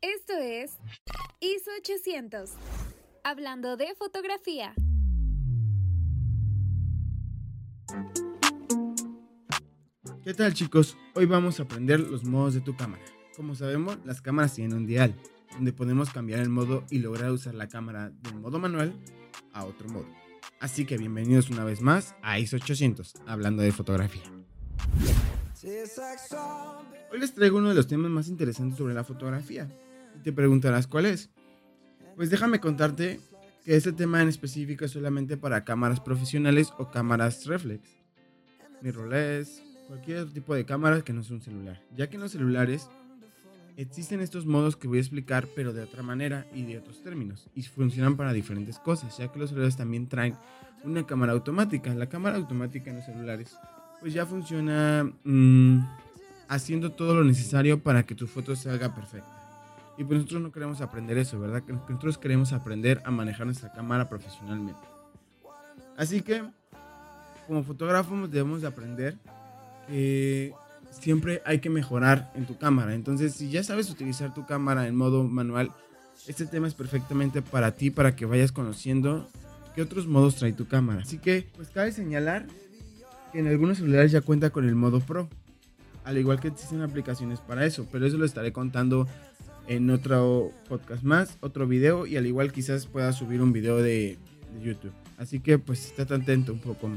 Esto es ISO 800, hablando de fotografía. ¿Qué tal chicos? Hoy vamos a aprender los modos de tu cámara. Como sabemos, las cámaras tienen un dial, donde podemos cambiar el modo y lograr usar la cámara de un modo manual a otro modo. Así que bienvenidos una vez más a ISO 800, hablando de fotografía. Hoy les traigo uno de los temas más interesantes sobre la fotografía. Te preguntarás cuál es. Pues déjame contarte que este tema en específico es solamente para cámaras profesionales o cámaras reflex, mirrorless, cualquier tipo de cámara que no sea un celular. Ya que en los celulares existen estos modos que voy a explicar, pero de otra manera y de otros términos, y funcionan para diferentes cosas, ya que los celulares también traen una cámara automática. La cámara automática en los celulares, pues ya funciona mmm, haciendo todo lo necesario para que tu foto salga perfecta. Y pues nosotros no queremos aprender eso, ¿verdad? Nosotros queremos aprender a manejar nuestra cámara profesionalmente. Así que, como fotógrafos debemos de aprender que siempre hay que mejorar en tu cámara. Entonces, si ya sabes utilizar tu cámara en modo manual, este tema es perfectamente para ti, para que vayas conociendo qué otros modos trae tu cámara. Así que, pues cabe señalar que en algunos celulares ya cuenta con el modo Pro. Al igual que existen aplicaciones para eso, pero eso lo estaré contando en otro podcast más, otro video y al igual quizás pueda subir un video de, YouTube. Así que pues estate atento un poco.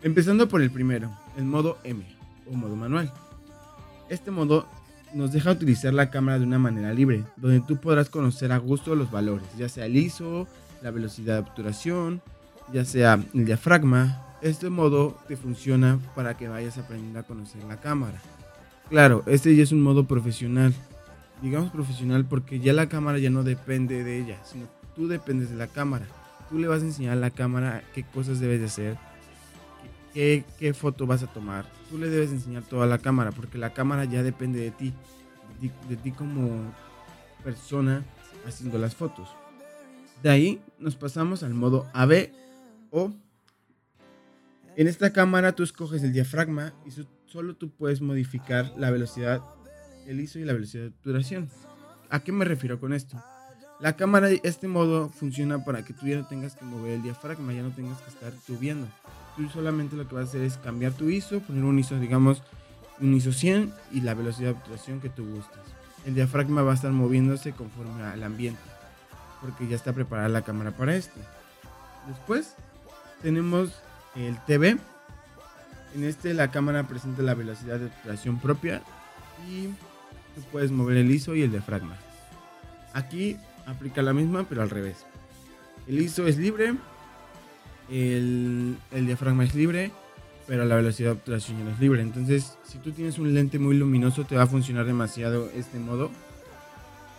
Empezando por el primero, el modo M o modo manual. Este modo nos deja utilizar la cámara de una manera libre, donde tú podrás conocer a gusto los valores, ya sea el ISO, la velocidad de obturación, ya sea el diafragma. Este modo te funciona para que vayas aprendiendo a conocer la cámara. Claro, este ya es un modo profesional. Digamos profesional porque ya la cámara ya no depende de ella, sino tú dependes de la cámara. Tú le vas a enseñar a la cámara qué cosas debes de hacer, qué, qué foto vas a tomar. Tú le debes enseñar toda la cámara porque la cámara ya depende de ti, de de ti como persona haciendo las fotos. De ahí nos pasamos al modo AB o en esta cámara tú escoges el diafragma y solo tú puedes modificar la velocidad, el ISO y la velocidad de obturación. ¿A qué me refiero con esto? La cámara, este modo funciona para que tú ya no tengas que mover el diafragma, ya no tengas que estar tubiendo. Tú solamente lo que vas a hacer es cambiar tu ISO, poner un ISO, digamos, un ISO 100 y la velocidad de obturación que tú gustes. El diafragma va a estar moviéndose conforme al ambiente, porque ya está preparada la cámara para esto. Después tenemos el TV. En este la cámara presenta la velocidad de obturación propia y puedes mover el ISO y el diafragma. Aquí aplica la misma pero al revés. El ISO es libre, el, el, diafragma es libre, pero la velocidad de obturación es libre. Entonces, si tú tienes un lente muy luminoso, te va a funcionar demasiado este modo.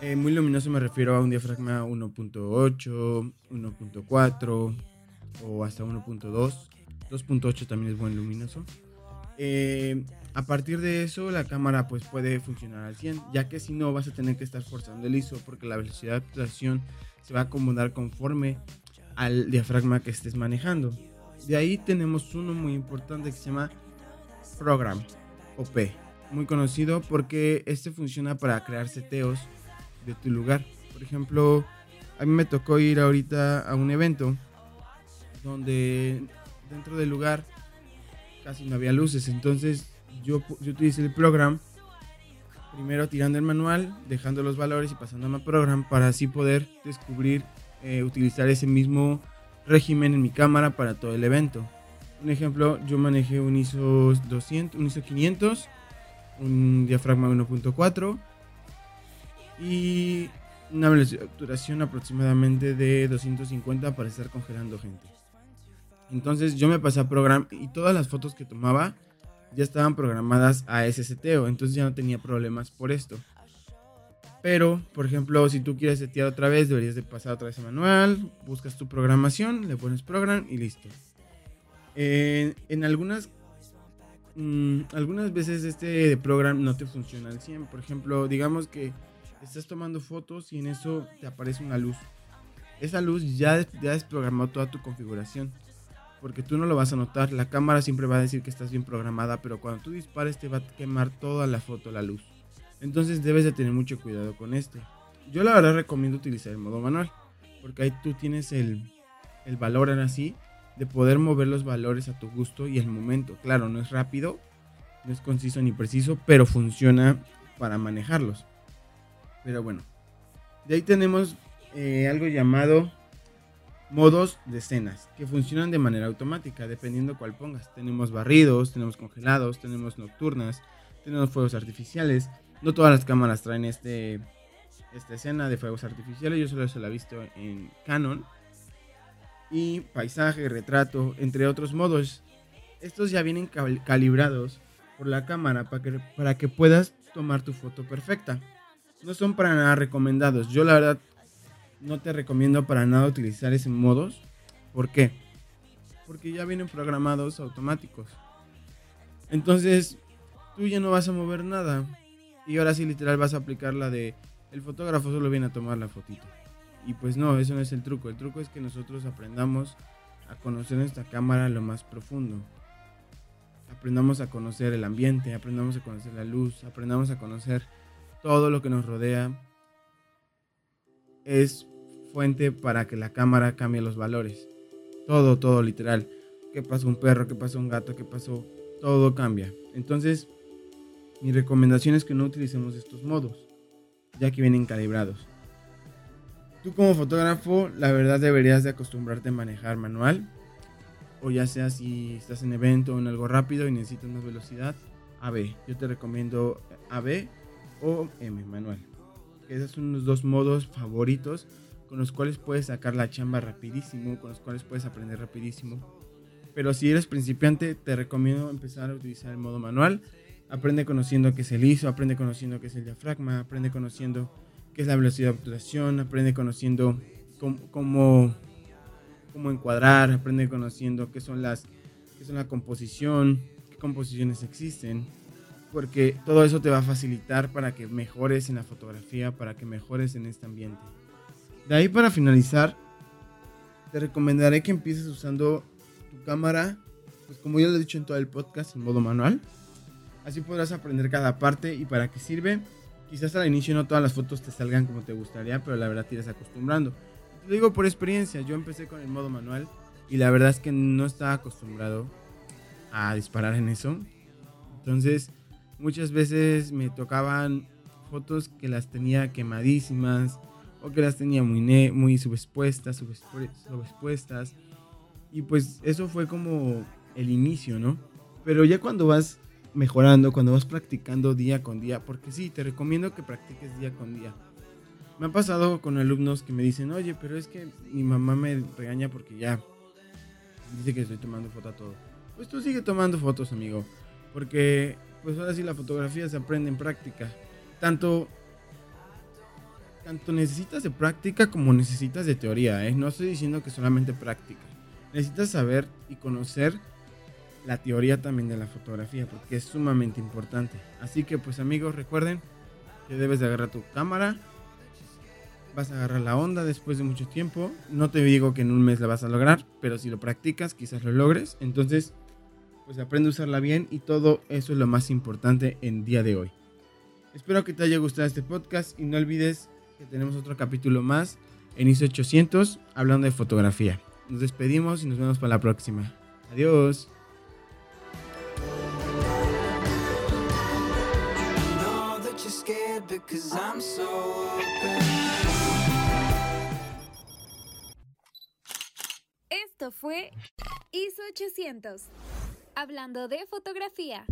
Eh, muy luminoso me refiero a un diafragma 1.8, 1.4 o hasta 1.2. 2.8 también es buen luminoso. Eh, a partir de eso la cámara pues puede funcionar al 100, ya que si no vas a tener que estar forzando el ISO porque la velocidad de obturación se va a acomodar conforme al diafragma que estés manejando. De ahí tenemos uno muy importante que se llama Program OP, muy conocido porque este funciona para crear seteos de tu lugar. Por ejemplo, a mí me tocó ir ahorita a un evento donde dentro del lugar casi no había luces. Entonces yo, utilicé el programa primero tirando el manual, dejando los valores y pasándome al programa para así poder descubrir, eh, utilizar ese mismo régimen en mi cámara para todo el evento. Un ejemplo, yo manejé un ISO 200, un ISO 500, un diafragma 1.4 y una obturación aproximadamente de 250 para estar congelando gente. Entonces yo me pasé a programa y todas las fotos que tomaba ya estaban programadas a ese seteo, entonces ya no tenía problemas por esto. Pero, por ejemplo, si tú quieres setear otra vez, deberías de pasar otra vez a manual, buscas tu programación, le pones program y listo. En algunas mmm, algunas veces este program no te funciona al 100. Por ejemplo, digamos que estás tomando fotos y en eso te aparece una luz. Esa luz ya, ya desprogramó toda tu configuración porque tú no lo vas a notar. La cámara siempre va a decir que estás bien programada, pero cuando tú dispares te va a quemar toda la foto, la luz. Entonces debes de tener mucho cuidado con este. Yo la verdad recomiendo utilizar el modo manual, porque ahí tú tienes el, el valor en así de poder mover los valores a tu gusto y el momento. Claro, no es rápido, no es conciso ni preciso, pero funciona para manejarlos. Pero bueno, de ahí tenemos eh, algo llamado modos de escenas que funcionan de manera automática dependiendo cuál pongas. Tenemos barridos, tenemos congelados, tenemos nocturnas, tenemos fuegos artificiales. No todas las cámaras traen este, esta escena de fuegos artificiales, yo solo se la he visto en Canon. Y paisaje, retrato, entre otros modos. Estos ya vienen calibrados por la cámara para que, para que puedas tomar tu foto perfecta. No son para nada recomendados. Yo la verdad no te recomiendo para nada utilizar esos modos. ¿Por qué? Porque ya vienen programados automáticos. Entonces, tú ya no vas a mover nada. Y ahora sí, literal, vas a aplicar la de el fotógrafo solo viene a tomar la fotito. Y pues no, eso no es el truco. El truco es que nosotros aprendamos a conocer nuestra cámara lo más profundo. Aprendamos a conocer el ambiente, aprendamos a conocer la luz, aprendamos a conocer todo lo que nos rodea. Es fuente para que la cámara cambie los valores. Todo, todo literal. ¿Qué pasó un perro? ¿Qué pasó un gato? ¿Qué pasó? Todo cambia. Entonces, mi recomendación es que no utilicemos estos modos, ya que vienen calibrados. Tú como fotógrafo, la verdad deberías de acostumbrarte a manejar manual, o ya sea si estás en evento o en algo rápido y necesitas más velocidad, AB. Yo te recomiendo AB o M, manual. esos son los dos modos favoritos con los cuales puedes sacar la chamba rapidísimo, con los cuales puedes aprender rapidísimo. Pero si eres principiante, te recomiendo empezar a utilizar el modo manual. Aprende conociendo qué es el ISO, aprende conociendo qué es el diafragma, aprende conociendo qué es la velocidad de obturación, aprende conociendo cómo, cómo, encuadrar, aprende conociendo qué son las qué son la composición, qué composiciones existen, porque todo eso te va a facilitar para que mejores en la fotografía, para que mejores en este ambiente. De ahí para finalizar, te recomendaré que empieces usando tu cámara, pues como ya lo he dicho en todo el podcast, en modo manual. Así podrás aprender cada parte y para qué sirve. Quizás al inicio no todas las fotos te salgan como te gustaría, pero la verdad te irás acostumbrando. Te lo digo por experiencia, yo empecé con el modo manual y la verdad es que no estaba acostumbrado a disparar en eso. Entonces, muchas veces me tocaban fotos que las tenía quemadísimas, o que las tenía muy, muy subexpuestas, subexpuestas. Y pues eso fue como el inicio, ¿no? Pero ya cuando vas mejorando, cuando vas practicando día con día, porque sí, te recomiendo que practiques día con día. Me ha pasado con alumnos que me dicen, oye, pero es que mi mamá me regaña porque ya dice que estoy tomando foto a todo. Pues tú sigue tomando fotos, amigo, porque pues ahora sí la fotografía se aprende en práctica. Tanto tanto necesitas de práctica como necesitas de teoría, ¿eh? No estoy diciendo que solamente práctica. Necesitas saber y conocer la teoría también de la fotografía, porque es sumamente importante. Así que pues amigos, recuerden que debes de agarrar tu cámara, vas a agarrar la onda después de mucho tiempo. No te digo que en un mes la vas a lograr, pero si lo practicas quizás lo logres. Entonces, pues aprende a usarla bien y todo eso es lo más importante en día de hoy. Espero que te haya gustado este podcast y no olvides tenemos otro capítulo más en ISO 800 hablando de fotografía. Nos despedimos y nos vemos para la próxima. Adiós. Esto fue ISO 800, hablando de fotografía.